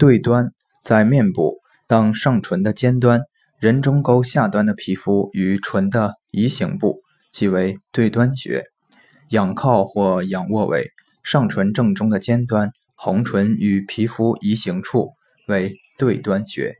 对端在面部当上唇的尖端人中沟下端的皮肤与唇的移行部即为对端穴。仰靠或仰卧位上唇正中的尖端红唇与皮肤移行处为对端穴。